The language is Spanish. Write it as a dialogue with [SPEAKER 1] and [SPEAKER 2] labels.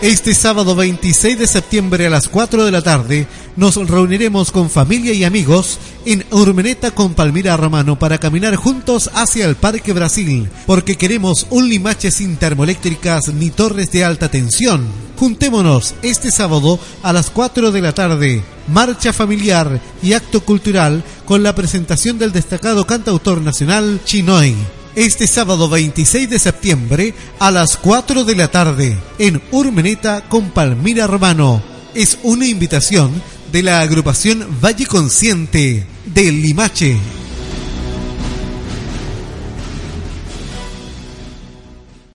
[SPEAKER 1] Este sábado 26 de septiembre a las 4 de la tarde nos reuniremos con familia y amigos en Urmeneta con Palmira Romano para caminar juntos hacia el Parque Brasil, porque queremos un Limache sin termoeléctricas ni torres de alta tensión. Juntémonos este sábado a las 4 de la tarde, marcha familiar y acto cultural con la presentación del destacado cantautor nacional Chinoy este sábado 26 de septiembre a las 4 de la tarde en Urmeneta con Palmira Romano. Es una invitación de la agrupación Valle Consciente del Limache.